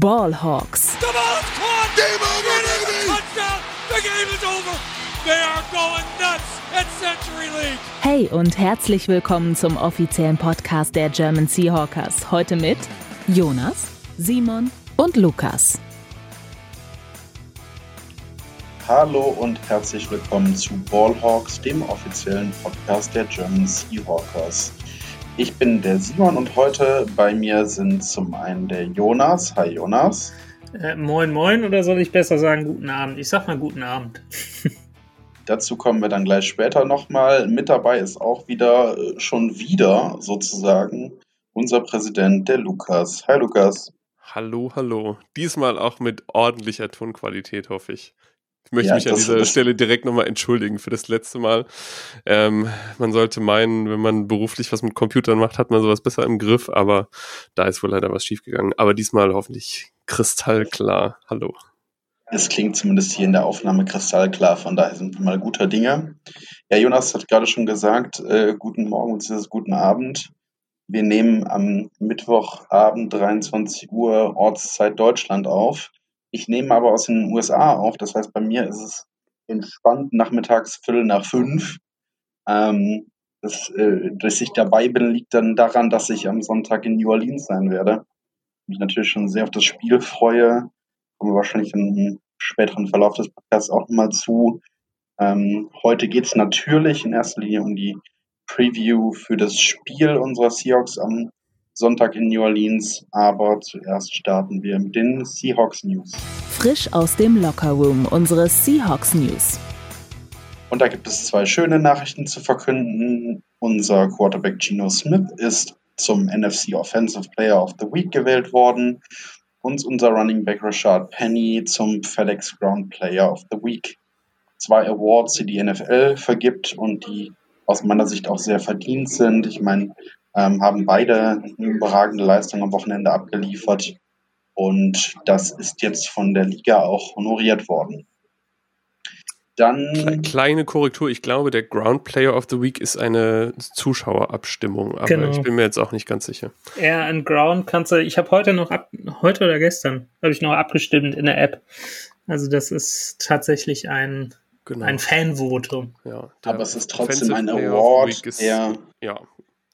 Ballhawks. The ball's caught. Game over, baby. Touchdown. The game is over. They are going nuts at Century League. Hey und herzlich willkommen zum offiziellen Podcast der German Seahawkers. Heute mit Jonas, Simon und Lukas. Hallo und herzlich willkommen zu Ballhawks, dem offiziellen Podcast der German Seahawkers. Ich bin der Simon und heute bei mir sind zum einen der Jonas. Hi Jonas. Äh, moin, moin, oder soll ich besser sagen guten Abend? Ich sag mal guten Abend. Dazu kommen wir dann gleich später nochmal. Mit dabei ist auch wieder, äh, schon wieder sozusagen, unser Präsident, der Lukas. Hi Lukas. Hallo, hallo. Diesmal auch mit ordentlicher Tonqualität, hoffe ich. Ich möchte Ja, mich an dieser Stelle direkt nochmal entschuldigen für das letzte Mal. Ähm, man sollte meinen, wenn man beruflich was mit Computern macht, hat man sowas besser im Griff, aber da ist wohl leider was schiefgegangen. Aber diesmal hoffentlich kristallklar. Hallo. Es klingt zumindest hier in der Aufnahme kristallklar, von daher sind wir mal guter Dinge. Ja, Jonas hat gerade schon gesagt, äh, guten Morgen bzw. guten Abend. Wir nehmen am Mittwochabend 23 Uhr Ortszeit Deutschland auf. Ich nehme aber aus den USA auf, das heißt bei mir ist es entspannt nachmittags Viertel nach fünf. Ähm, das, äh, dass ich dabei bin, liegt dann daran, dass ich am Sonntag in New Orleans sein werde. Mich natürlich schon sehr auf das Spiel freue kommen wir wahrscheinlich im späteren Verlauf des Podcasts auch nochmal zu. Ähm, heute geht es natürlich in erster Linie um die Preview für das Spiel unserer Seahawks am Sonntag in New Orleans, aber zuerst starten wir mit den Seahawks News. Frisch aus dem Lockerroom unsere Seahawks News. Und da gibt es zwei schöne Nachrichten zu verkünden. Unser Quarterback Geno Smith ist zum NFC Offensive Player of the Week gewählt worden und unser Running Back Rashad Penny zum FedEx Ground Player of the Week. Zwei Awards, die die NFL vergibt und die aus meiner Sicht auch sehr verdient sind. Ich meine, ähm, haben beide eine überragende Leistung am Wochenende abgeliefert und das ist jetzt von der Liga auch honoriert worden. Dann Kle kleine Korrektur. Ich glaube, der Ground Player of the Week ist eine Zuschauerabstimmung, aber Genau. ich bin mir jetzt auch nicht ganz sicher. Air and Ground kannst du, ich habe heute noch ab, heute oder gestern, habe ich noch abgestimmt in der App. Also das ist tatsächlich ein, Genau. ein Fanvotum. ja, aber es ist trotzdem ein Award, der Ja,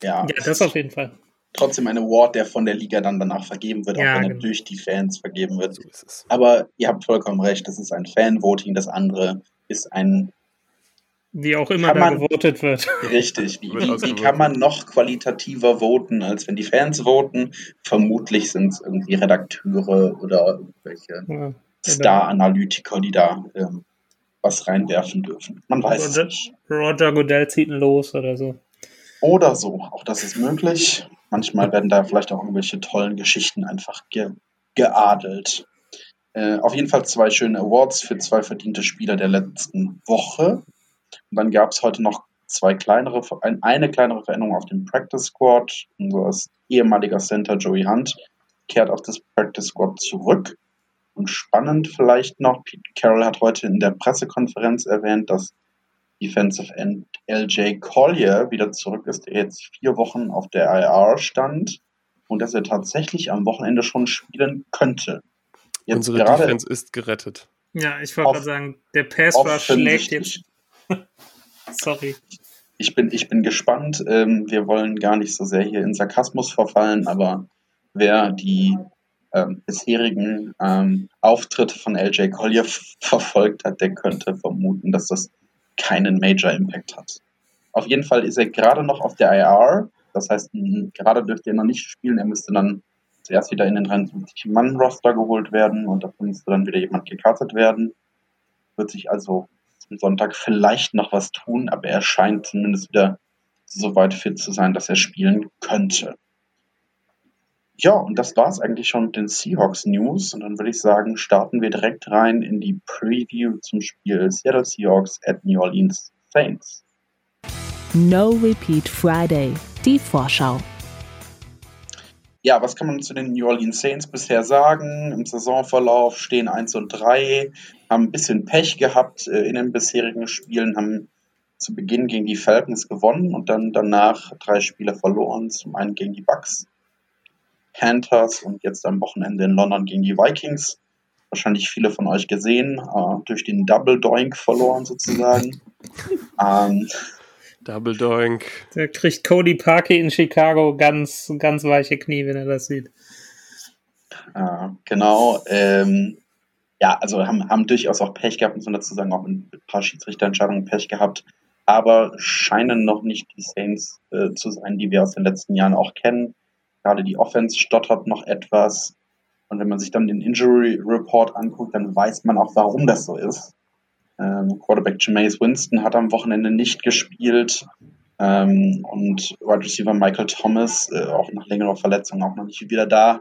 ja, Ja, das auf jeden Fall. trotzdem ein Award, der von der Liga dann danach vergeben wird, Ja, auch wenn er genau. durch die Fans vergeben wird. so ist es. Aber ihr habt vollkommen recht, das ist ein Fanvoting, das andere ist ein Wie auch immer da man- gewotet wird. richtig. Wie, wie, wie kann man noch qualitativer voten, als wenn die Fans voten? Vermutlich sind es irgendwie Redakteure oder irgendwelche Ja. Star-Analytiker, die da ähm, was reinwerfen dürfen. Man weiß es Roger, nicht. Roger Goodell zieht ihn los oder so. Oder so, auch das ist möglich. Manchmal werden da vielleicht auch irgendwelche tollen Geschichten einfach ge geadelt. Äh, auf jeden Fall zwei schöne Awards für zwei verdiente Spieler der letzten Woche. Und dann gab es heute noch zwei kleinere, ein, eine kleinere Veränderung auf dem Practice Squad. Unser ehemaliger Center Joey Hunt kehrt auf das Practice Squad zurück. Und spannend vielleicht noch, Pete Carroll hat heute in der Pressekonferenz erwähnt, dass Defensive End LJ Collier wieder zurück ist, der jetzt vier Wochen auf der IR stand und dass er tatsächlich am Wochenende schon spielen könnte. Jetzt Unsere gerade Defense ist gerettet. Ja, ich wollte gerade sagen, der Pass Rush schlägt jetzt. Sorry. Ich bin, ich bin gespannt. Ähm, wir wollen gar nicht so sehr hier in Sarkasmus verfallen, aber wer die ähm, bisherigen ähm, Auftritte von LJ Collier verfolgt hat, der könnte vermuten, dass das keinen Major Impact hat. Auf jeden Fall ist er gerade noch auf der IR. Das heißt, gerade dürfte er noch nicht spielen. Er müsste dann zuerst wieder in den 53-Mann-Roster geholt werden und dafür müsste dann wieder jemand gekartet werden. Wird sich also zum Sonntag vielleicht noch was tun, aber er scheint zumindest wieder so weit fit zu sein, dass er spielen könnte. Ja, und das war es eigentlich schon mit den Seahawks News. Und dann würde ich sagen, starten wir direkt rein in die Preview zum Spiel Seattle Seahawks at New Orleans Saints. No Repeat Friday. Die Vorschau. Ja, was kann man zu den New Orleans Saints bisher sagen? Im Saisonverlauf stehen 1 und 3, haben ein bisschen Pech gehabt äh, in den bisherigen Spielen, haben zu Beginn gegen die Falcons gewonnen und dann danach drei Spiele verloren. Zum einen gegen die Bucks, Panthers und jetzt am Wochenende in London gegen die Vikings. Wahrscheinlich viele von euch gesehen, äh, durch den Double Doink verloren sozusagen. ähm, Double Doink. Da kriegt Cody Parkey in Chicago ganz, ganz weiche Knie, wenn er das sieht. Äh, genau. Ähm, ja, also haben, haben durchaus auch Pech gehabt, muss man dazu sagen, auch ein paar Schiedsrichterentscheidungen Pech gehabt, aber scheinen noch nicht die Saints äh, zu sein, die wir aus den letzten Jahren auch kennen. Gerade die Offense stottert noch etwas. Und wenn man sich dann den Injury Report anguckt, dann weiß man auch, warum das so ist. Ähm, Quarterback Jameis Winston hat am Wochenende nicht gespielt. Ähm, und Wide Receiver Michael Thomas, äh, auch nach längerer Verletzung, auch noch nicht wieder da,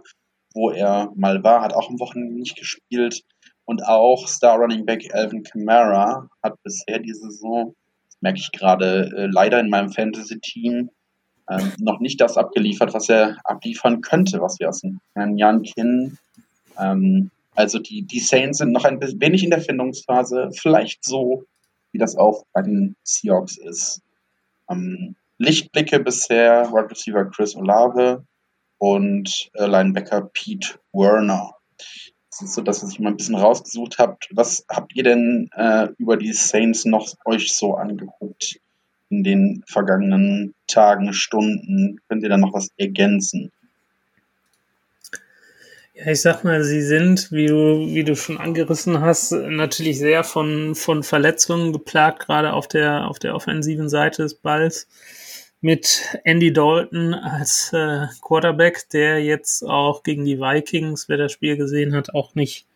wo er mal war, hat auch am Wochenende nicht gespielt. Und auch Star Running Back Alvin Kamara hat bisher die Saison, das merke ich gerade äh, leider in meinem Fantasy-Team, ähm, noch nicht das abgeliefert, was er abliefern könnte, was wir aus den Jahren kennen. Ähm, also die, die Saints sind noch ein wenig in der Findungsphase, vielleicht so, wie das auch bei den Seahawks ist. Ähm, Lichtblicke bisher, Wide Receiver Chris Olave und äh, Linebacker Pete Werner. Das ist so das, was ich mal ein bisschen rausgesucht habe. Was habt ihr denn äh, über die Saints noch euch so angeguckt in den vergangenen Tagen, Stunden? Könnt ihr da noch was ergänzen? Ja, ich sag mal, sie sind, wie du, wie du schon angerissen hast, natürlich sehr von, von Verletzungen geplagt, gerade auf der, auf der offensiven Seite des Balls. Mit Andy Dalton als äh, Quarterback, der jetzt auch gegen die Vikings, wer das Spiel gesehen hat, auch nicht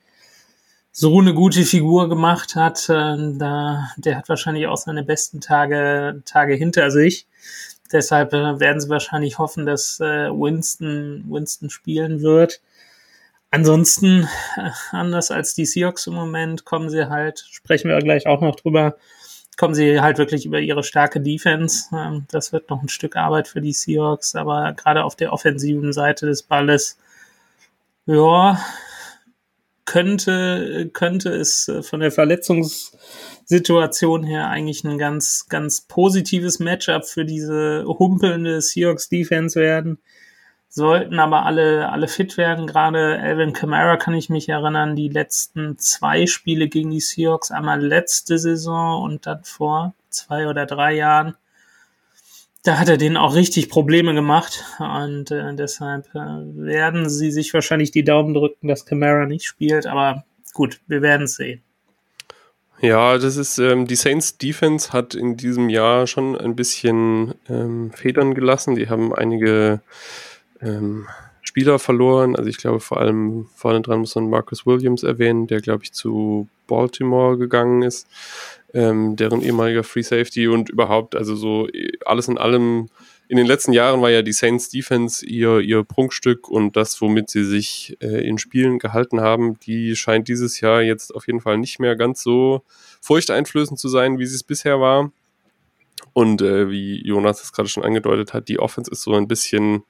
so eine gute Figur gemacht hat. Äh, da, der hat wahrscheinlich auch seine besten Tage, Tage hinter sich. Deshalb äh, werden sie wahrscheinlich hoffen, dass äh, Winston, Winston spielen wird. Ansonsten, äh, anders als die Seahawks im Moment, kommen sie halt, sprechen wir gleich auch noch drüber, kommen sie halt wirklich über ihre starke Defense. Ähm, das wird noch ein Stück Arbeit für die Seahawks, aber gerade auf der offensiven Seite des Balles, ja, könnte, könnte es äh, von der Verletzungssituation her eigentlich ein ganz, ganz positives Matchup für diese humpelnde Seahawks Defense werden sollten aber alle, alle fit werden. Gerade Alvin Kamara kann ich mich erinnern, die letzten zwei Spiele gegen die Seahawks, einmal letzte Saison und dann vor zwei oder drei Jahren. Da hat er denen auch richtig Probleme gemacht und äh, deshalb äh, werden sie sich wahrscheinlich die Daumen drücken, dass Kamara nicht spielt, aber gut, wir werden es sehen. Ja, das ist, ähm, die Saints Defense hat in diesem Jahr schon ein bisschen ähm, Federn gelassen. Die haben einige ähm, Spieler verloren. Also ich glaube vor allem vorne dran muss man Marcus Williams erwähnen, der glaube ich zu Baltimore gegangen ist, ähm, deren ehemaliger Free Safety und überhaupt, also so alles in allem. In den letzten Jahren war ja die Saints Defense ihr, ihr Prunkstück und das, womit sie sich äh, in Spielen gehalten haben, die scheint dieses Jahr jetzt auf jeden Fall nicht mehr ganz so furchteinflößend zu sein, wie sie es bisher war. Und äh, wie Jonas es gerade schon angedeutet hat, die Offense ist so ein bisschen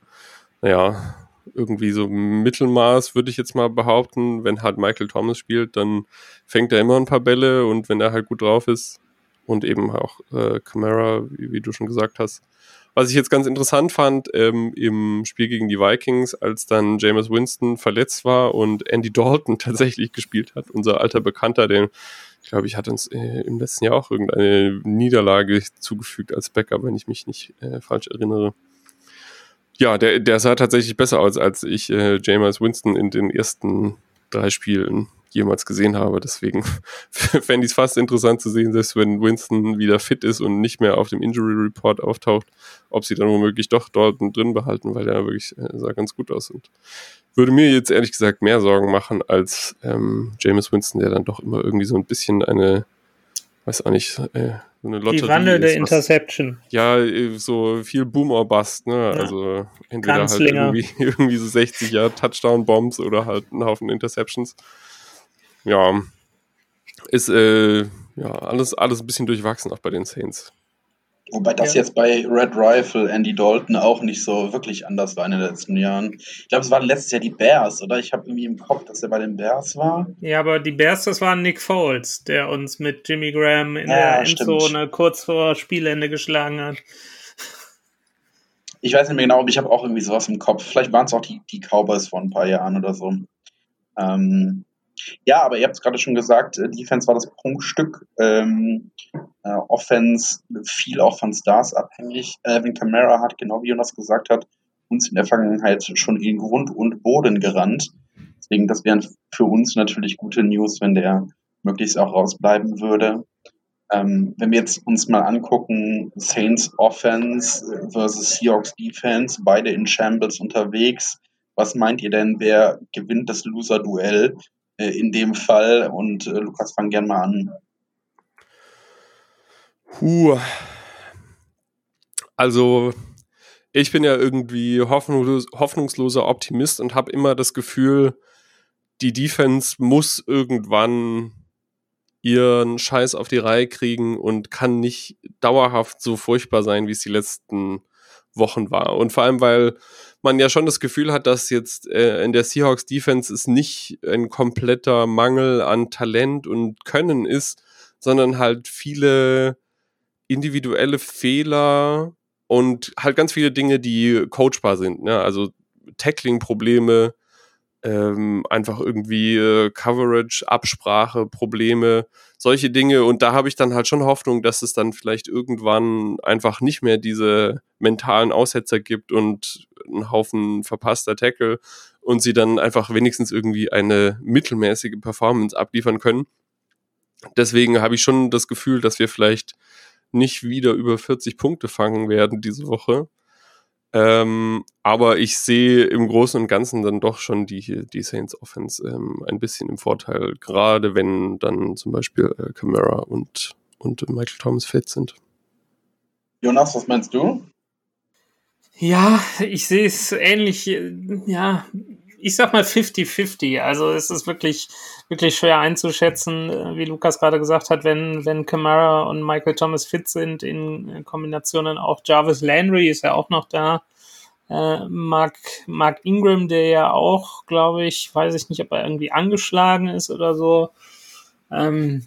naja, irgendwie so Mittelmaß, würde ich jetzt mal behaupten. Wenn halt Michael Thomas spielt, dann fängt er immer ein paar Bälle und wenn er halt gut drauf ist und eben auch äh, Camara, wie, wie, du schon gesagt hast. Was ich jetzt ganz interessant fand, ähm, im Spiel gegen die Vikings, als dann Jameis Winston verletzt war und Andy Dalton tatsächlich gespielt hat, unser alter Bekannter, den, ich glaube, ich hatte uns äh, im letzten Jahr auch irgendeine Niederlage zugefügt als Backup, wenn ich mich nicht äh, falsch erinnere. Ja, der, der sah tatsächlich besser aus, als ich äh, Jameis Winston in den ersten drei Spielen jemals gesehen habe. Deswegen fände ich es fast interessant zu sehen, selbst wenn Winston wieder fit ist und nicht mehr auf dem Injury Report auftaucht, ob sie dann womöglich doch dort drin behalten, weil er wirklich äh, sah ganz gut aus und würde mir jetzt ehrlich gesagt mehr Sorgen machen als ähm, Jameis Winston, der dann doch immer irgendwie so ein bisschen eine, weiß auch nicht, äh, eine Lotterie. Die wandelnde ist, Interception. ja, äh, so viel Boom or Bust, ne? Ja. Also entweder Ganz halt irgendwie, irgendwie so 60 Jahre Touchdown-Bombs oder halt ein Haufen Interceptions. Ja, ist äh, ja alles, alles ein bisschen durchwachsen auch bei den Saints. Wobei das ja. jetzt bei Red Rifle, Andy Dalton auch nicht so wirklich anders war in den letzten Jahren. Ich glaube, es waren letztes Jahr die Bears, oder? Ich habe irgendwie im Kopf, dass er bei den Bears war. Ja, aber die Bears, das war Nick Foles, der uns mit Jimmy Graham in ja, der Endzone kurz vor Spielende geschlagen hat. Ich weiß nicht mehr genau, aber ich habe auch irgendwie sowas im Kopf. Vielleicht waren es auch die, die Cowboys vor ein paar Jahren oder so. Ähm, ja, aber ihr habt es gerade schon gesagt, äh, Defense war das Prunkstück. Ähm, äh, Offense viel auch von Stars abhängig. Alvin Kamara hat, genau wie Jonas gesagt hat, uns in der Vergangenheit schon in Grund und Boden gerannt. Deswegen, das wären für uns natürlich gute News, wenn der möglichst auch rausbleiben würde. Ähm, wenn wir jetzt uns mal angucken, Saints Offense versus Seahawks Defense, beide in Shambles unterwegs. Was meint ihr denn, wer gewinnt das Loser-Duell äh, in dem Fall? Und äh, Lukas, fang gern mal an. Puh. Also, ich bin ja irgendwie hoffnungslos, hoffnungsloser Optimist und habe immer das Gefühl, die Defense muss irgendwann ihren Scheiß auf die Reihe kriegen und kann nicht dauerhaft so furchtbar sein, wie es die letzten Wochen war. Und vor allem, weil man ja schon das Gefühl hat, dass jetzt äh, in der Seahawks Defense es nicht ein kompletter Mangel an Talent und Können ist, sondern halt viele individuelle Fehler und halt ganz viele Dinge, die coachbar sind. Ne? Also Tackling-Probleme, ähm, einfach irgendwie äh, Coverage, Absprache, Probleme, solche Dinge. Und da habe ich dann halt schon Hoffnung, dass es dann vielleicht irgendwann einfach nicht mehr diese mentalen Aussetzer gibt und einen Haufen verpasster Tackle und sie dann einfach wenigstens irgendwie eine mittelmäßige Performance abliefern können. Deswegen habe ich schon das Gefühl, dass wir vielleicht nicht wieder über 40 Punkte fangen werden diese Woche. Ähm, aber ich sehe im Großen und Ganzen dann doch schon die, die Saints Offense ähm, ein bisschen im Vorteil, gerade wenn dann zum Beispiel äh, Camara und, und Michael Thomas fit sind. Jonas, was meinst du? Ja, ich sehe es ähnlich. Ja, ich sag mal 50-50. Also es ist wirklich, wirklich schwer einzuschätzen, äh, wie Lukas gerade gesagt hat, wenn, wenn Kamara und Michael Thomas fit sind, in Kombinationen auch Jarvis Landry ist ja auch noch da. Äh, Mark, Mark Ingram, der ja auch, glaube ich, weiß ich nicht, ob er irgendwie angeschlagen ist oder so. Ähm,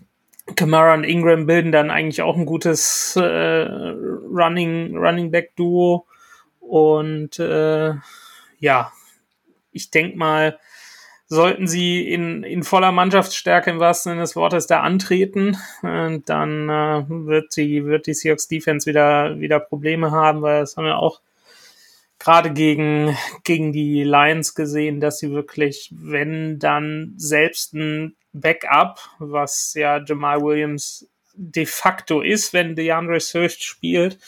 Kamara und Ingram bilden dann eigentlich auch ein gutes äh, Running, Running Back Duo. Und äh, ja, ich denke mal, sollten sie in, in voller Mannschaftsstärke im wahrsten Sinne des Wortes da antreten, äh, dann äh, wird, die, wird die Seahawks Defense wieder, wieder Probleme haben, weil das haben wir auch gerade gegen, gegen die Lions gesehen, dass sie wirklich, wenn dann selbst ein Backup, was ja Jamal Williams de facto ist, wenn DeAndre Swift spielt,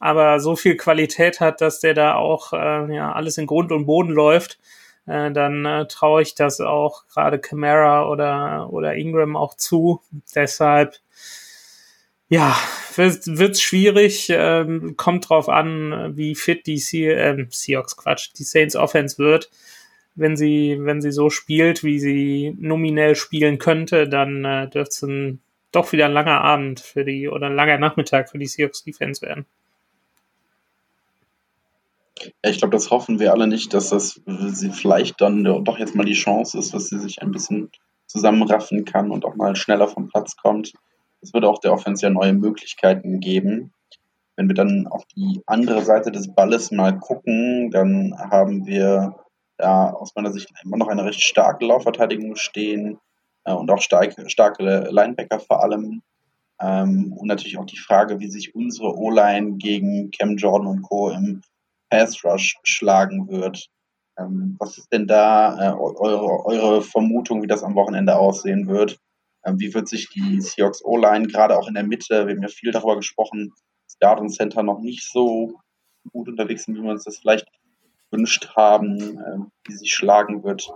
aber so viel Qualität hat, dass der da auch äh, ja, alles in Grund und Boden läuft, äh, dann äh, traue ich das auch gerade Camara oder, oder Ingram auch zu. Deshalb, ja, wird es schwierig. Ähm, kommt drauf an, wie fit die Se äh, Seahawks Quatsch, die Saints Offense wird. Wenn sie, wenn sie so spielt, wie sie nominell spielen könnte, dann äh, dürfte es doch wieder ein langer Abend für die oder ein langer Nachmittag für die Seahawks Defense werden. Ja, ich glaube, das hoffen wir alle nicht, dass das sie vielleicht dann doch jetzt mal die Chance ist, dass sie sich ein bisschen zusammenraffen kann und auch mal schneller vom Platz kommt. Es würde auch der Offense ja neue Möglichkeiten geben. Wenn wir dann auf die andere Seite des Balles mal gucken, dann haben wir da aus meiner Sicht immer noch eine recht starke Laufverteidigung stehen äh, und auch starke, starke Linebacker vor allem. Ähm, und natürlich auch die Frage, wie sich unsere O-Line gegen Cam Jordan und Co. im Pass Rush schlagen wird. Ähm, was ist denn da äh, eure, eure Vermutung, wie das am Wochenende aussehen wird? Ähm, wie wird sich die Seahawks O-Line gerade auch in der Mitte, wir haben ja viel darüber gesprochen, das Garden Center noch nicht so gut unterwegs sind, wie wir uns das vielleicht gewünscht haben, äh, wie sie schlagen wird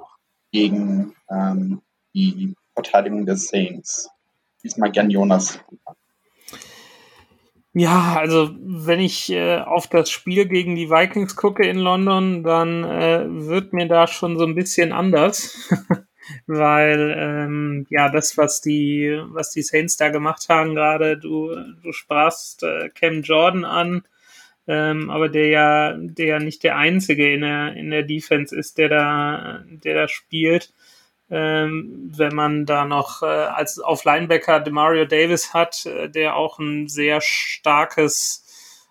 gegen ähm, die Verteidigung des Saints. Diesmal gern Jonas. Ja, also wenn ich äh, auf das Spiel gegen die Vikings gucke in London, dann äh, wird mir da schon so ein bisschen anders, weil ähm, ja das, was die was die Saints da gemacht haben, gerade du du sprachst äh, Cam Jordan an, ähm, aber der ja der ja nicht der einzige in der in der Defense ist, der da der da spielt ähm, wenn man da noch äh, als auf Linebacker Demario Davis hat, äh, der auch ein sehr starkes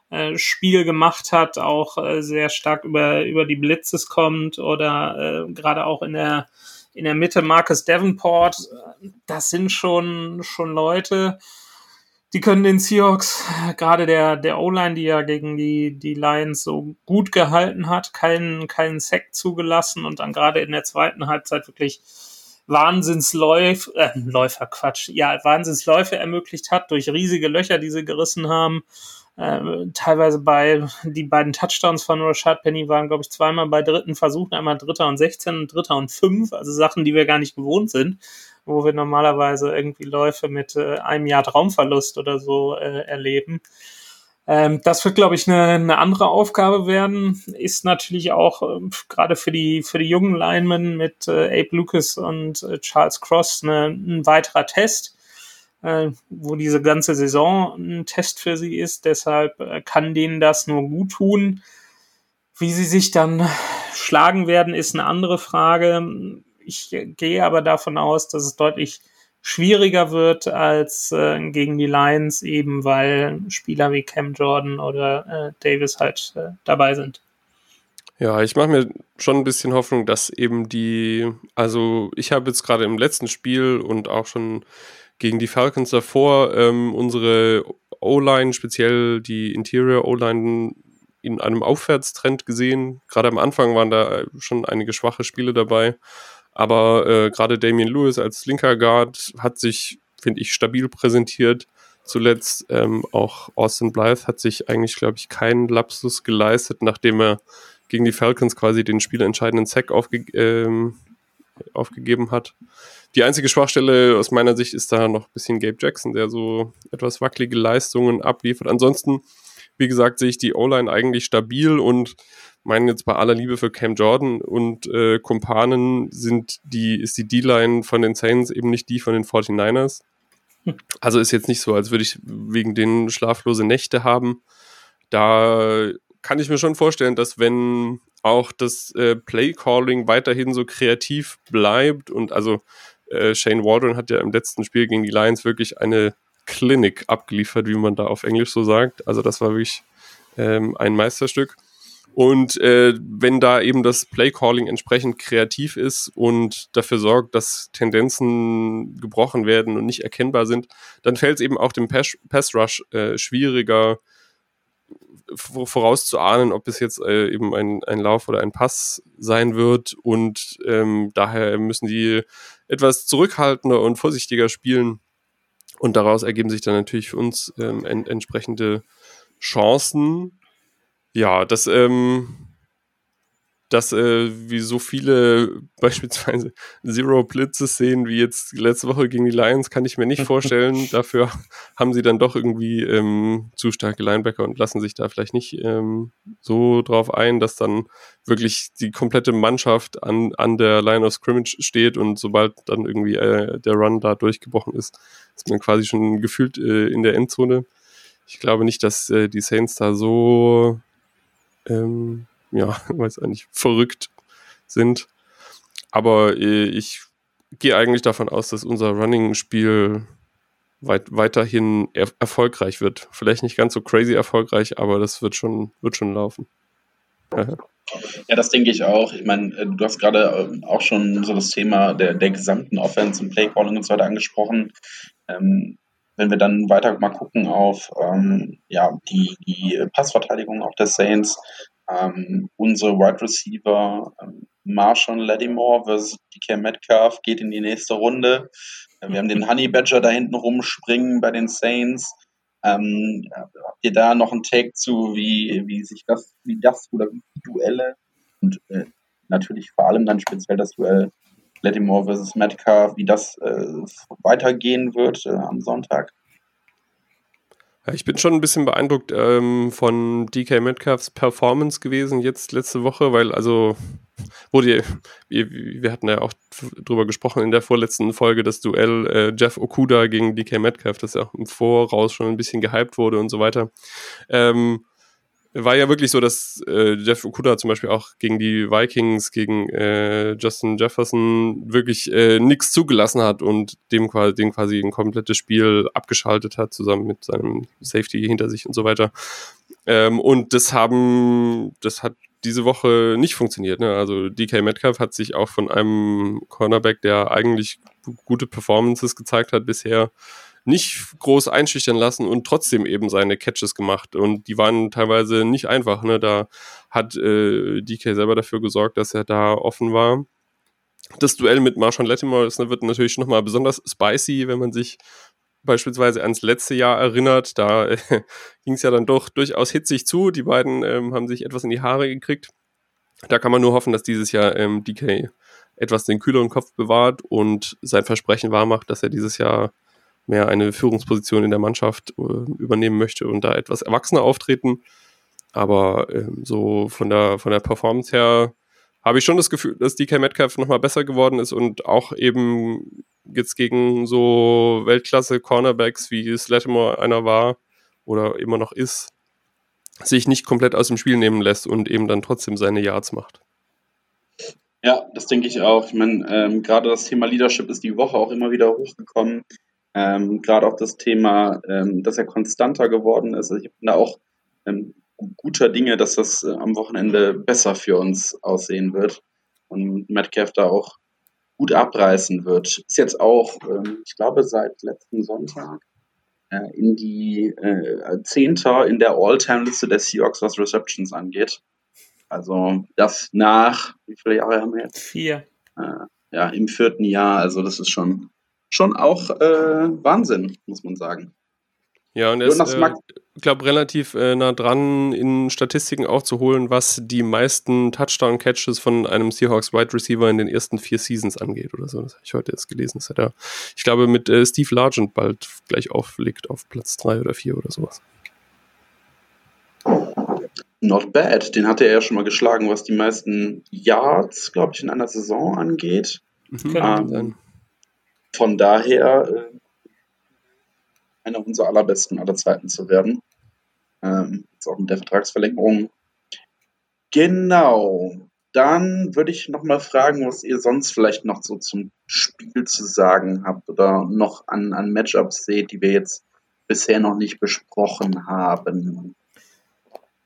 äh, Spiel gemacht hat, auch äh, sehr stark über, über die Blitzes kommt oder äh, gerade auch in der, in der Mitte Marcus Davenport. Das sind schon, schon Leute, die können den Seahawks, gerade der, der O-Line, die ja gegen die, die Lions so gut gehalten hat, keinen, keinen Sack zugelassen und dann gerade in der zweiten Halbzeit wirklich Wahnsinnsläufe, äh, Läufer, Quatsch, ja, Wahnsinnsläufe ermöglicht hat durch riesige Löcher, die sie gerissen haben. Äh, teilweise bei die beiden Touchdowns von Rashad Penny waren, glaube ich, zweimal bei dritten Versuchen, einmal Dritter und 16 und Dritter und 5, also Sachen, die wir gar nicht gewohnt sind wo wir normalerweise irgendwie Läufe mit äh, einem Jahr Traumverlust oder so äh, erleben. Ähm, das wird, glaube ich, eine, eine andere Aufgabe werden. Ist natürlich auch äh, gerade für die für die jungen Linemen mit äh, Abe Lucas und äh, Charles Cross eine, ein weiterer Test, äh, wo diese ganze Saison ein Test für sie ist. Deshalb äh, kann denen das nur gut tun. Wie sie sich dann schlagen werden, ist eine andere Frage ich gehe aber davon aus, dass es deutlich schwieriger wird als äh, gegen die Lions, eben weil Spieler wie Cam Jordan oder äh, Davis halt äh, dabei sind. Ja, ich mache mir schon ein bisschen Hoffnung, dass eben die, also ich habe jetzt gerade im letzten Spiel und auch schon gegen die Falcons davor ähm, unsere O-Line, speziell die Interior O-Line in einem Aufwärtstrend gesehen. Gerade am Anfang waren da schon einige schwache Spiele dabei. Aber äh, gerade Damien Lewis als linker Guard hat sich, finde ich, stabil präsentiert. Zuletzt ähm, auch Austin Blythe hat sich eigentlich, glaube ich, keinen Lapsus geleistet, nachdem er gegen die Falcons quasi den spielentscheidenden Sack aufge ähm, aufgegeben hat. Die einzige Schwachstelle aus meiner Sicht ist da noch ein bisschen Gabe Jackson, der so etwas wackelige Leistungen abliefert. Ansonsten, wie gesagt, sehe ich die O-Line eigentlich stabil und meinen jetzt bei aller Liebe für Cam Jordan und äh, Kumpanen sind die, ist die D-Line von den Saints eben nicht die von den 49ers. Also ist jetzt nicht so, als würde ich wegen denen schlaflose Nächte haben. Da kann ich mir schon vorstellen, dass wenn auch das äh, Play-Calling weiterhin so kreativ bleibt und also äh, Shane Waldron hat ja im letzten Spiel gegen die Lions wirklich eine Clinic abgeliefert, wie man da auf Englisch so sagt. Also das war wirklich ähm, ein Meisterstück. Und äh, wenn da eben das Playcalling entsprechend kreativ ist und dafür sorgt, dass Tendenzen gebrochen werden und nicht erkennbar sind, dann fällt es eben auch dem Pass, Pass Rush äh, schwieriger vorauszuahnen, ob es jetzt äh, eben ein, ein Lauf oder ein Pass sein wird. Und ähm, daher müssen die etwas zurückhaltender und vorsichtiger spielen. Und daraus ergeben sich dann natürlich für uns ähm, en entsprechende Chancen. Ja, das, ähm, dass äh, wie so viele beispielsweise Zero Blitzes sehen wie jetzt letzte Woche gegen die Lions, kann ich mir nicht vorstellen. Dafür haben sie dann doch irgendwie ähm, zu starke Linebacker und lassen sich da vielleicht nicht ähm, so drauf ein, dass dann wirklich die komplette Mannschaft an, an der Line of Scrimmage steht und sobald dann irgendwie äh, der Run da durchgebrochen ist, ist man quasi schon gefühlt äh, in der Endzone. Ich glaube nicht, dass äh, die Saints da so ähm, ja, weiß eigentlich, verrückt sind. Aber äh, ich gehe eigentlich davon aus, dass unser Running-Spiel weit, weiterhin er erfolgreich wird. Vielleicht nicht ganz so crazy erfolgreich, aber das wird schon, wird schon laufen. Ja, das denke ich auch. Ich meine, äh, du hast gerade ähm, auch schon so das Thema der, der gesamten Offense und Playcalling und so weiter angesprochen. Ähm, wenn wir dann weiter mal gucken auf ähm, ja, die, die Passverteidigung auch der Saints, ähm, unsere Wide Receiver ähm, Marshall Lattimore versus DK Metcalf geht in die nächste Runde. Äh, wir haben den Honey Badger da hinten rumspringen bei den Saints. Ähm, habt ihr da noch einen Take zu, wie, wie sich das, wie das oder wie die Duelle und äh, natürlich vor allem dann speziell das Duell Lattimore versus Metcalf, wie das äh, weitergehen wird äh, am Sonntag. Ich bin schon ein bisschen beeindruckt ähm, von DK Metcalfs Performance gewesen jetzt letzte Woche, weil also wurde wir, wir hatten ja auch drüber gesprochen in der vorletzten Folge das Duell äh, Jeff Okuda gegen DK Metcalf, das ja auch im Voraus schon ein bisschen gehypt wurde und so weiter. Ähm, war ja wirklich so, dass äh, Jeff Okuda zum Beispiel auch gegen die Vikings, gegen äh, Justin Jefferson wirklich äh, nichts zugelassen hat und dem quasi, dem quasi ein komplettes Spiel abgeschaltet hat, zusammen mit seinem Safety hinter sich und so weiter. Ähm, und das haben, das hat diese Woche nicht funktioniert. Ne? Also DK Metcalf hat sich auch von einem Cornerback, der eigentlich gute Performances gezeigt hat bisher, nicht groß einschüchtern lassen und trotzdem eben seine Catches gemacht. Und die waren teilweise nicht einfach. Ne? Da hat äh, DK selber dafür gesorgt, dass er da offen war. Das Duell mit Marshawn Lattimore ne, wird natürlich nochmal besonders spicy, wenn man sich beispielsweise ans letzte Jahr erinnert. Da äh, ging es ja dann doch durchaus hitzig zu. Die beiden ähm, haben sich etwas in die Haare gekriegt. Da kann man nur hoffen, dass dieses Jahr ähm, DK etwas den kühleren Kopf bewahrt und sein Versprechen wahrmacht, dass er dieses Jahr mehr eine Führungsposition in der Mannschaft äh, übernehmen möchte und da etwas erwachsener auftreten. Aber ähm, so von der, von der Performance her habe ich schon das Gefühl, dass DK Metcalf nochmal besser geworden ist und auch eben jetzt gegen so Weltklasse-Cornerbacks, wie Slattimore einer war oder immer noch ist, sich nicht komplett aus dem Spiel nehmen lässt und eben dann trotzdem seine Yards macht. Ja, das denke ich auch. Ich meine, ähm, gerade das Thema Leadership ist die Woche auch immer wieder hochgekommen. Ähm, gerade auch das Thema, ähm, dass er konstanter geworden ist. Also ich bin da auch ähm, guter Dinge, dass das äh, am Wochenende besser für uns aussehen wird und Metcalf da auch gut abreißen wird. Ist jetzt auch, ähm, ich glaube, seit letzten Sonntag äh, in die äh, Zehnter in der All-Time-Liste der Seahawks, was Receptions angeht. Also das nach, wie viele Jahre haben wir jetzt? Vier. Äh, ja, im vierten Jahr. Also das ist schon, schon auch äh, Wahnsinn, muss man sagen. Ja, und er ist, äh, glaube relativ äh, nah dran, in Statistiken aufzuholen, was die meisten Touchdown-Catches von einem Seahawks Wide Receiver in den ersten vier Seasons angeht oder so. Das habe ich heute jetzt gelesen. Das hat er, ich glaube, mit äh, Steve Largent bald gleich auflegt auf Platz drei oder vier oder sowas. Not bad. Den hatte er ja schon mal geschlagen, was die meisten Yards, glaube ich, in einer Saison angeht. Mhm. Ähm, von daher äh, einer unserer allerbesten aller Zeiten zu werden. Ähm, jetzt auch mit der Vertragsverlängerung. Genau. Dann würde ich nochmal fragen, was ihr sonst vielleicht noch so zum Spiel zu sagen habt oder noch an, an Matchups seht, die wir jetzt bisher noch nicht besprochen haben.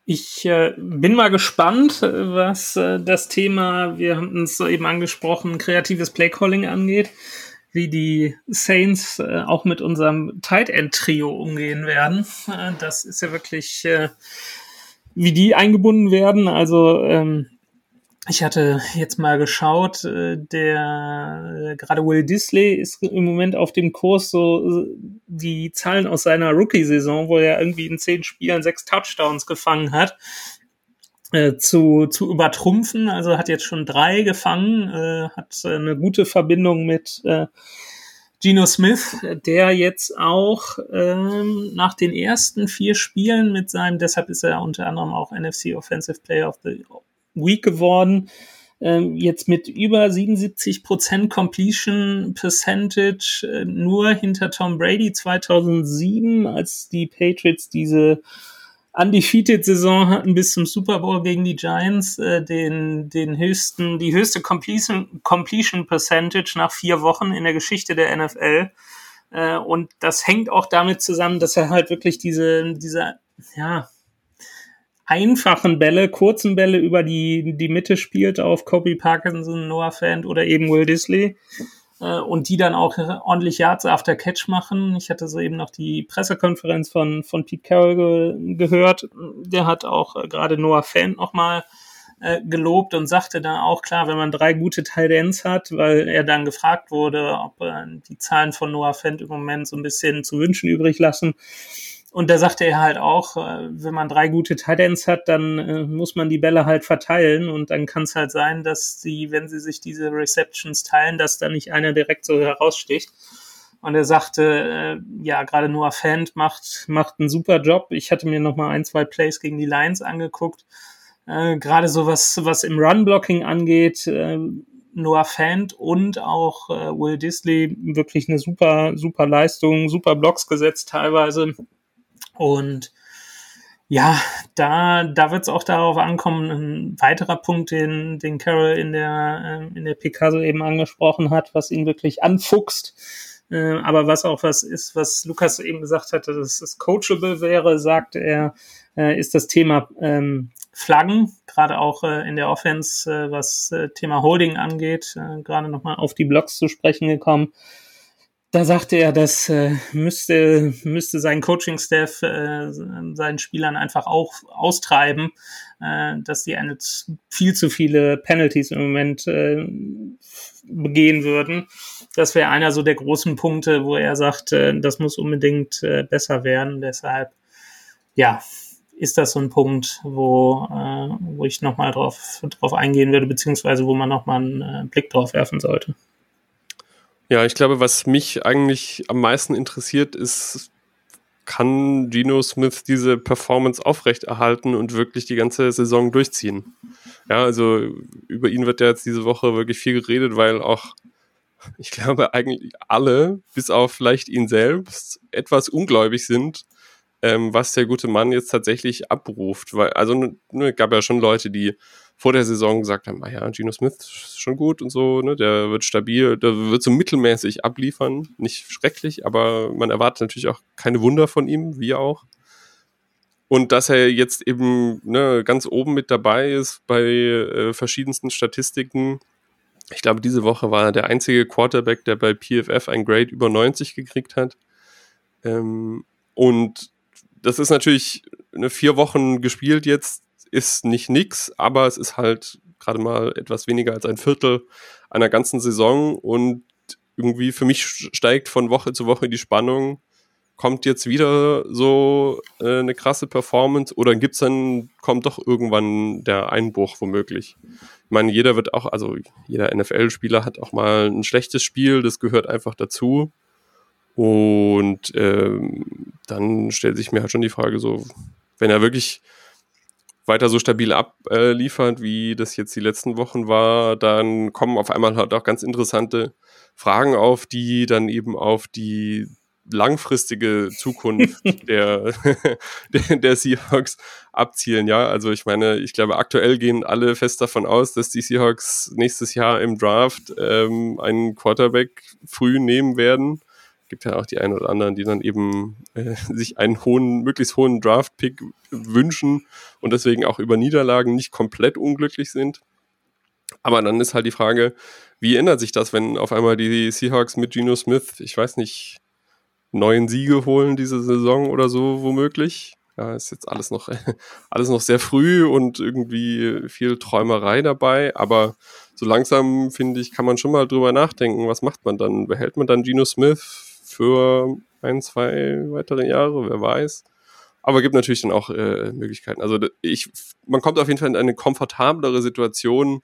Ich äh, bin mal gespannt, was äh, das Thema, wir haben es eben angesprochen, kreatives Playcalling angeht wie die Saints äh, auch mit unserem Tight End Trio umgehen werden. Äh, das ist ja wirklich, äh, wie die eingebunden werden. Also ähm, ich hatte jetzt mal geschaut, äh, der äh, gerade Will Disley ist im Moment auf dem Kurs so die Zahlen aus seiner Rookie-Saison, wo er irgendwie in zehn Spielen sechs Touchdowns gefangen hat. Äh, zu, zu übertrumpfen. Also hat jetzt schon drei gefangen, äh, hat äh, eine gute Verbindung mit äh, Geno Smith, der jetzt auch ähm, nach den ersten vier Spielen mit seinem, deshalb ist er unter anderem auch NFC Offensive Player of the Week geworden, ähm, jetzt mit über 77 Prozent Completion Percentage, äh, nur hinter Tom Brady 2007, als die Patriots diese Undefeated-Saison hatten bis zum Super Bowl gegen die Giants äh, den, den höchsten, die höchste Completion, Completion Percentage nach vier Wochen in der Geschichte der NFL. Äh, und das hängt auch damit zusammen, dass er halt wirklich diese, diese, ja, einfachen Bälle, kurzen Bälle über die, die Mitte spielt auf Kobe Parkinson, Noah Fant oder eben Will Disley und die dann auch ordentlich Yards after Catch machen. Ich hatte soeben noch die Pressekonferenz von, von Pete Carroll ge gehört. Der hat auch äh, gerade Noah Fan nochmal äh, gelobt und sagte dann auch klar, wenn man drei gute Tight hat, weil er dann gefragt wurde, ob äh, die Zahlen von Noah Fent im Moment so ein bisschen zu wünschen übrig lassen. Und da sagte er halt auch, äh, wenn man drei gute Titans hat, dann äh, muss man die Bälle halt verteilen und dann kann es halt sein, dass sie, wenn sie sich diese Receptions teilen, dass da nicht einer direkt so heraussticht. Und er sagte, äh, ja, gerade Noah Fant macht, macht einen super Job. Ich hatte mir noch mal ein, zwei Plays gegen die Lions angeguckt. Äh, gerade so was, was im Run-Blocking angeht, äh, Noah Fant und auch äh, Will Disley wirklich eine super, super Leistung, super Blocks gesetzt teilweise. Und ja, da, da wird es auch darauf ankommen, ein weiterer Punkt, den, den Carol in der, äh, in der Picasso eben angesprochen hat, was ihn wirklich anfuchst, Äh, aber was auch was ist, was Lukas eben gesagt hatte, dass es coachable wäre, sagt er, äh, ist das Thema ähm, Flaggen, gerade auch äh, in der Offense, äh, was Thema Holding angeht, gerade nochmal auf die Blocks zu sprechen gekommen. Da sagte er, das äh, müsste, müsste sein Coaching-Staff äh, seinen Spielern einfach auch austreiben, äh, dass die eine viel zu viele Penalties im Moment äh, begehen würden. Das wäre einer so der großen Punkte, wo er sagt, äh, das muss unbedingt äh, besser werden. Deshalb, ja, ist das so ein Punkt, wo, äh, wo ich nochmal drauf, drauf eingehen würde, beziehungsweise wo man nochmal einen äh, Blick drauf werfen sollte. Ja, ich glaube, was mich eigentlich am meisten interessiert, ist, kann Geno Smith diese Performance aufrechterhalten und wirklich die ganze Saison durchziehen? Ja, also über ihn wird ja jetzt diese Woche wirklich viel geredet, weil auch, ich glaube, eigentlich alle, bis auf vielleicht ihn selbst, etwas ungläubig sind, ähm, was der gute Mann jetzt tatsächlich abruft. Weil, also ne, gab ja schon Leute, die vor der Saison gesagt haben, ah ja, Geno Smith ist schon gut und so, ne, der wird stabil, der wird so mittelmäßig abliefern, nicht schrecklich, aber man erwartet natürlich auch keine Wunder von ihm, wie auch. Und dass er jetzt eben ne, ganz oben mit dabei ist bei äh, verschiedensten Statistiken. Ich glaube, diese Woche war er der einzige Quarterback, der bei PFF ein Grade über 90 gekriegt hat. Ähm, und das ist natürlich eine vier Wochen gespielt jetzt ist nicht nix, aber es ist halt gerade mal etwas weniger als ein Viertel einer ganzen Saison und irgendwie für mich steigt von Woche zu Woche die Spannung. Kommt jetzt wieder so äh, eine krasse Performance oder gibt's dann, kommt doch irgendwann der Einbruch womöglich? Ich meine, jeder wird auch, also jeder NFL-Spieler hat auch mal ein schlechtes Spiel, das gehört einfach dazu. Und ähm, dann stellt sich mir halt schon die Frage so, wenn er wirklich weiter so stabil abliefert, wie das jetzt die letzten Wochen war, dann kommen auf einmal halt auch ganz interessante Fragen auf, die dann eben auf die langfristige Zukunft der, der, der, Seahawks abzielen. Ja, also ich meine, ich glaube, aktuell gehen alle fest davon aus, dass die Seahawks nächstes Jahr im Draft ähm, einen Quarterback früh nehmen werden gibt ja auch die einen oder anderen, die dann eben äh, sich einen hohen, möglichst hohen Draft-Pick wünschen und deswegen auch über Niederlagen nicht komplett unglücklich sind. Aber dann ist halt die Frage, wie ändert sich das, wenn auf einmal die Seahawks mit Geno Smith, ich weiß nicht, neun Siege holen diese Saison oder so womöglich? Ja, ist jetzt alles noch, alles noch sehr früh und irgendwie viel Träumerei dabei, aber so langsam, finde ich, kann man schon mal drüber nachdenken, was macht man dann? Behält man dann Geno Smith? Für ein, zwei weitere Jahre, wer weiß. Aber gibt natürlich dann auch äh, Möglichkeiten. Also ich, man kommt auf jeden Fall in eine komfortablere Situation,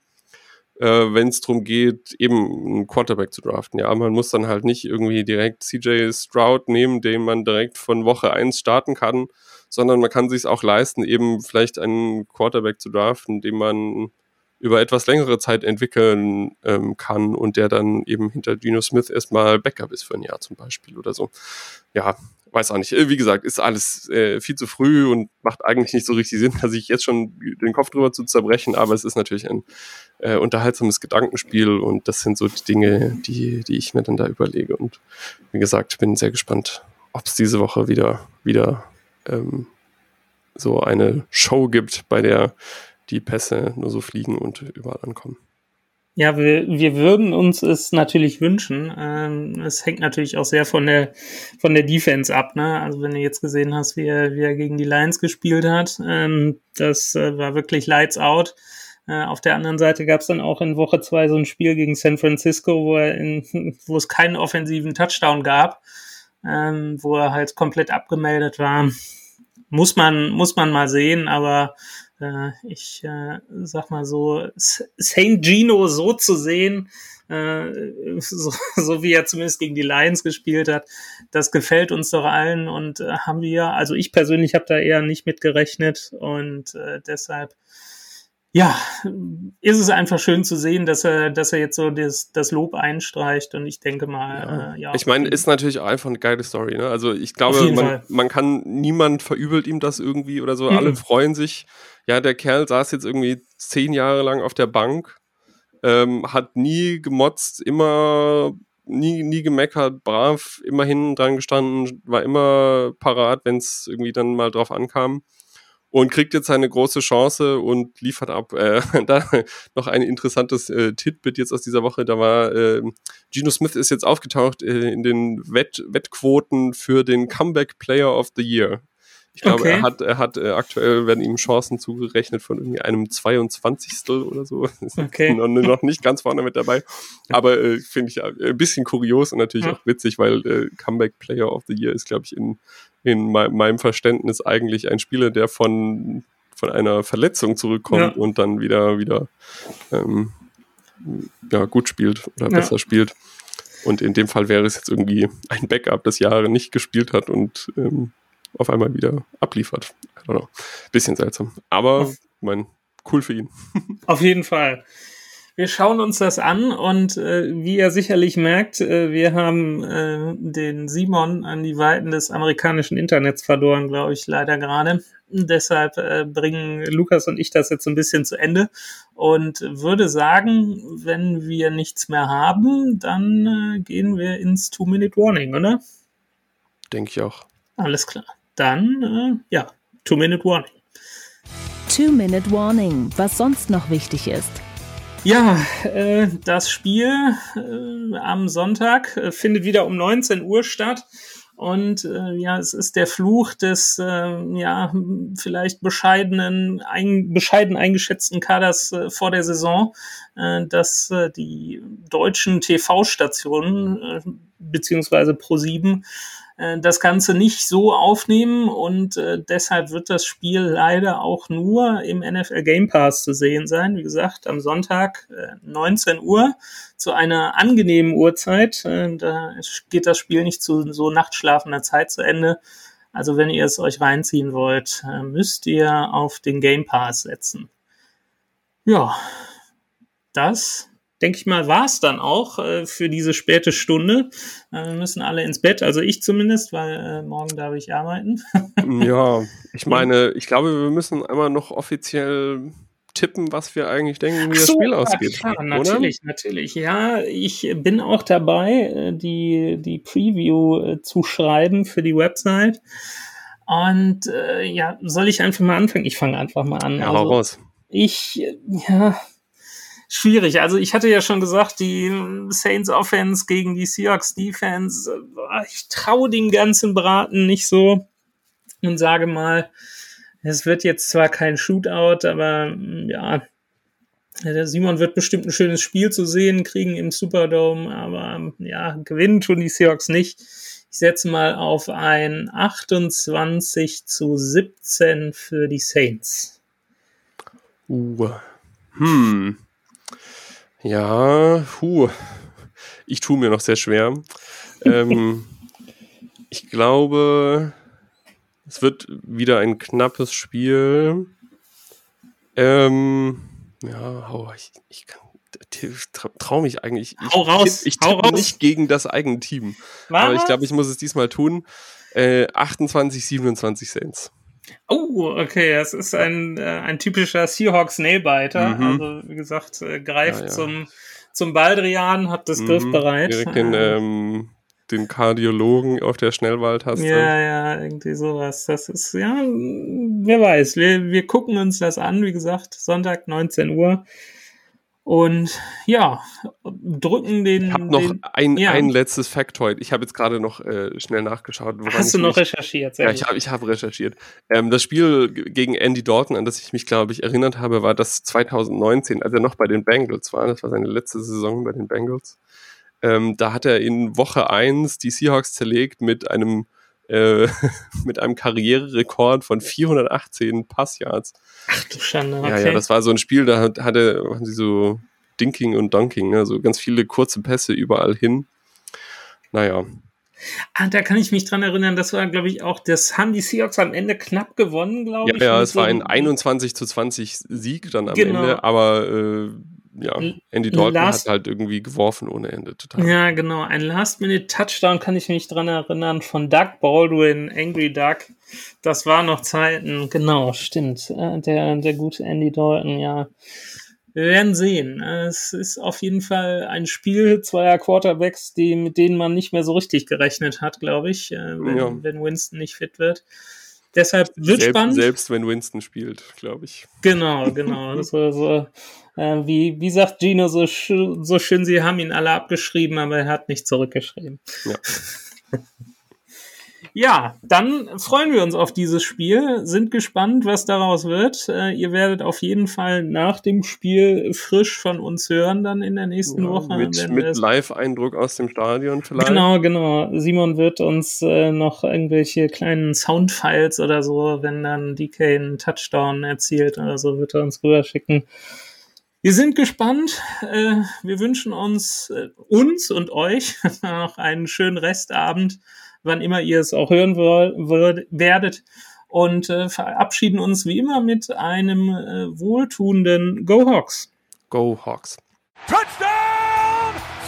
äh, wenn es darum geht, eben einen Quarterback zu draften. Ja, man muss dann halt nicht irgendwie direkt CJ Stroud nehmen, den man direkt von Woche 1 starten kann, sondern man kann sich auch leisten, eben vielleicht einen Quarterback zu draften, den man über etwas längere Zeit entwickeln ähm, kann und der dann eben hinter Geno Smith erstmal Backup ist für ein Jahr zum Beispiel oder so. Ja, weiß auch nicht. Äh, wie gesagt, ist alles äh, viel zu früh und macht eigentlich nicht so richtig Sinn, dass ich jetzt schon den Kopf drüber zu zerbrechen, aber es ist natürlich ein äh, unterhaltsames Gedankenspiel und das sind so die Dinge, die, die ich mir dann da überlege. Und wie gesagt, bin sehr gespannt, ob es diese Woche wieder, wieder ähm, so eine Show gibt, bei der die Pässe nur so fliegen und überall ankommen. Ja, wir, wir würden uns es natürlich wünschen. Ähm, es hängt natürlich auch sehr von der von der Defense ab. Ne? Also wenn du jetzt gesehen hast, wie er, wie er gegen die Lions gespielt hat, ähm, das äh, war wirklich Lights out. Äh, auf der anderen Seite gab es dann auch in Woche zwei so ein Spiel gegen San Francisco, wo er in, wo es keinen offensiven Touchdown gab, ähm, wo er halt komplett abgemeldet war. Muss man muss man mal sehen, aber äh, ich äh, sag mal so, Saint Gino so zu sehen, äh, so, so wie er zumindest gegen die Lions gespielt hat, das gefällt uns doch allen und äh, haben wir, also ich persönlich habe da eher nicht mit gerechnet und äh, deshalb ja, ist es einfach schön zu sehen, dass er, dass er jetzt so das, das Lob einstreicht und ich denke mal, ja. Äh, ja ich meine, ist natürlich auch einfach eine geile Story. Ne? Also ich glaube, man, man kann, niemand verübelt ihm das irgendwie oder so. Mhm. Alle freuen sich. Ja, der Kerl saß jetzt irgendwie zehn Jahre lang auf der Bank, ähm, hat nie gemotzt, immer nie, nie gemeckert, brav, immer hinten dran gestanden, war immer parat, wenn es irgendwie dann mal drauf ankam und kriegt jetzt seine große Chance und liefert ab. Äh, da noch ein interessantes äh, Titbit jetzt aus dieser Woche. Da war äh, Geno Smith ist jetzt aufgetaucht äh, in den Wett Wettquoten für den Comeback Player of the Year. Ich glaube, okay. er hat, er hat äh, aktuell werden ihm Chancen zugerechnet von irgendwie einem 22. oder so. Okay. noch, noch, nicht ganz vorne mit dabei. Aber äh, finde ich äh, ein bisschen kurios und natürlich ja. auch witzig, weil äh, Comeback Player of the Year ist, glaube ich, in, in meinem Verständnis eigentlich ein Spieler, der von, von einer Verletzung zurückkommt ja. und dann wieder, wieder ähm, ja, gut spielt oder ja. besser spielt. Und in dem Fall wäre es jetzt irgendwie ein Backup, das Jahre nicht gespielt hat und ähm, auf einmal wieder abliefert. I don't know. Bisschen seltsam. Aber, mein, cool für ihn. Auf jeden Fall. Wir schauen uns das an und äh, wie ihr sicherlich merkt, äh, wir haben äh, den Simon an die Weiten des amerikanischen Internets verloren, glaube ich, leider gerade. Deshalb äh, bringen Lukas und ich das jetzt ein bisschen zu Ende und würde sagen, wenn wir nichts mehr haben, dann äh, gehen wir ins Two-Minute-Warning, oder? Denke ich auch. Alles klar dann, äh, ja, Two-Minute Warning. Two-Minute Warning, was sonst noch wichtig ist. Ja, äh, das Spiel äh, am Sonntag äh, findet wieder um 19 Uhr statt. Und äh, ja, es ist der Fluch des äh, ja vielleicht bescheidenen, ein, bescheiden eingeschätzten Kaders äh, vor der Saison, äh, dass äh, die deutschen TV-Stationen äh, beziehungsweise Pro7 äh, das Ganze nicht so aufnehmen und äh, deshalb wird das Spiel leider auch nur im NFL Game Pass zu sehen sein. Wie gesagt, am Sonntag äh, 19 Uhr zu einer angenehmen Uhrzeit. Äh, da geht das Spiel nicht zu so nachtschlafender Zeit zu Ende. Also wenn ihr es euch reinziehen wollt, äh, müsst ihr auf den Game Pass setzen. Ja, das denke ich mal, war es dann auch äh, für diese späte Stunde. Äh, wir müssen alle ins Bett, also ich zumindest, weil äh, morgen darf ich arbeiten. ja, ich meine, ich glaube, wir müssen einmal noch offiziell tippen, was wir eigentlich denken, wie so, das Spiel ja, ausgeht. Klar, natürlich, oder? natürlich. Ja, ich bin auch dabei, äh, die, die Preview äh, zu schreiben für die Website. Und äh, ja, soll ich einfach mal anfangen? Ich fange einfach mal an. Ja, also, raus. Ich, ja, schwierig. Also ich hatte ja schon gesagt, die Saints Offense gegen die Seahawks Defense, äh, ich traue dem ganzen Braten nicht so und sage mal, es wird jetzt zwar kein Shootout, aber mm, ja, der Simon wird bestimmt ein schönes Spiel zu sehen kriegen im Superdome, aber ja, gewinnen tun die Seahawks nicht. Ich setze mal auf ein 28 zu 17 für die Saints. Uh. Hm. Ja, puh. Ich tue mir noch sehr schwer. ähm, ich glaube, es wird wieder ein knappes Spiel. Ähm, ja, oh, ich, ich traue mich eigentlich. Ich, hau raus, ich, ich hau raus. nicht gegen das eigene Team. Was? Aber ich glaube, ich muss es diesmal tun. Äh, 28, 27 Cents. Oh, okay, das ist ein, äh, ein typischer Seahawks Nailbiter. Mhm. Also, wie gesagt, äh, greift ja, ja. zum, zum Baldrian, hat das mhm. Griff bereit. Direkt den, ähm, den Kardiologen auf der Schnellwaldtaste. Ja, ja, irgendwie sowas. Das ist, ja, wer weiß. Wir, wir gucken uns das an, wie gesagt, Sonntag 19 Uhr. Und ja, drücken den. Ich habe noch den, ein, ja. ein letztes Factoid. Ich habe jetzt gerade noch äh, schnell nachgeschaut. Hast du noch mich, recherchiert? ja, ich habe ich hab recherchiert. Ähm, das Spiel gegen Andy Dalton, an das ich mich, glaube ich, erinnert habe, war das 2019, als er noch bei den Bengals war. Das war seine letzte Saison bei den Bengals. Ähm, da hat er in Woche 1 die Seahawks zerlegt mit einem äh, mit einem Karriererekord von 418 Passyards. Ach du Schande, okay. Ja, ja, das war so ein Spiel, da hatte, haben sie so Dinking und Dunking, also ganz viele kurze Pässe überall hin. Naja. Ah, da kann ich mich dran erinnern, das war, glaube ich, auch, das haben die Seahawks am Ende knapp gewonnen, glaube ich. Ja, es war ein 21 zu 20 Sieg dann am genau. Ende, aber äh, ja, Andy Dalton Last, hat halt irgendwie geworfen ohne Ende. Total. Ja, genau. Ein Last-Minute-Touchdown kann ich mich dran erinnern von Doug Baldwin, Angry Duck. Das war noch Zeiten, genau, stimmt. Äh, der, der gute Andy Dalton, ja. wir werden sehen. Es ist auf jeden Fall ein Spiel zweier Quarterbacks, die, mit denen man nicht mehr so richtig gerechnet hat, glaube ich, äh, wenn, ja. wenn Winston nicht fit wird. Deshalb wird selbst, spannend. Selbst wenn Winston spielt, glaube ich. Genau, genau. so, so, äh, wie, wie sagt Gino so, so schön, sie haben ihn alle abgeschrieben, aber er hat nicht zurückgeschrieben. Ja. Ja, dann freuen wir uns auf dieses Spiel, sind gespannt, was daraus wird. Äh, ihr werdet auf jeden Fall nach dem Spiel frisch von uns hören, dann in der nächsten ja, Woche. Mit, mit Live-Eindruck aus dem Stadion vielleicht. Genau, genau. Simon wird uns äh, noch irgendwelche kleinen Soundfiles oder so, wenn dann DK einen Touchdown erzielt oder so, wird er uns rüberschicken. Wir sind gespannt. Äh, wir wünschen uns, äh, uns und euch noch einen schönen Restabend wann immer ihr es auch hören werdet. Und äh, verabschieden uns wie immer mit einem wohltuenden Go Hawks. Go Hawks. Touchdown!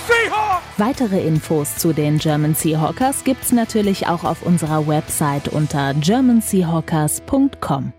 Seahawks! Weitere Infos zu den German Seahawkers gibt's natürlich auch auf unserer Website unter germanseahawkers.com.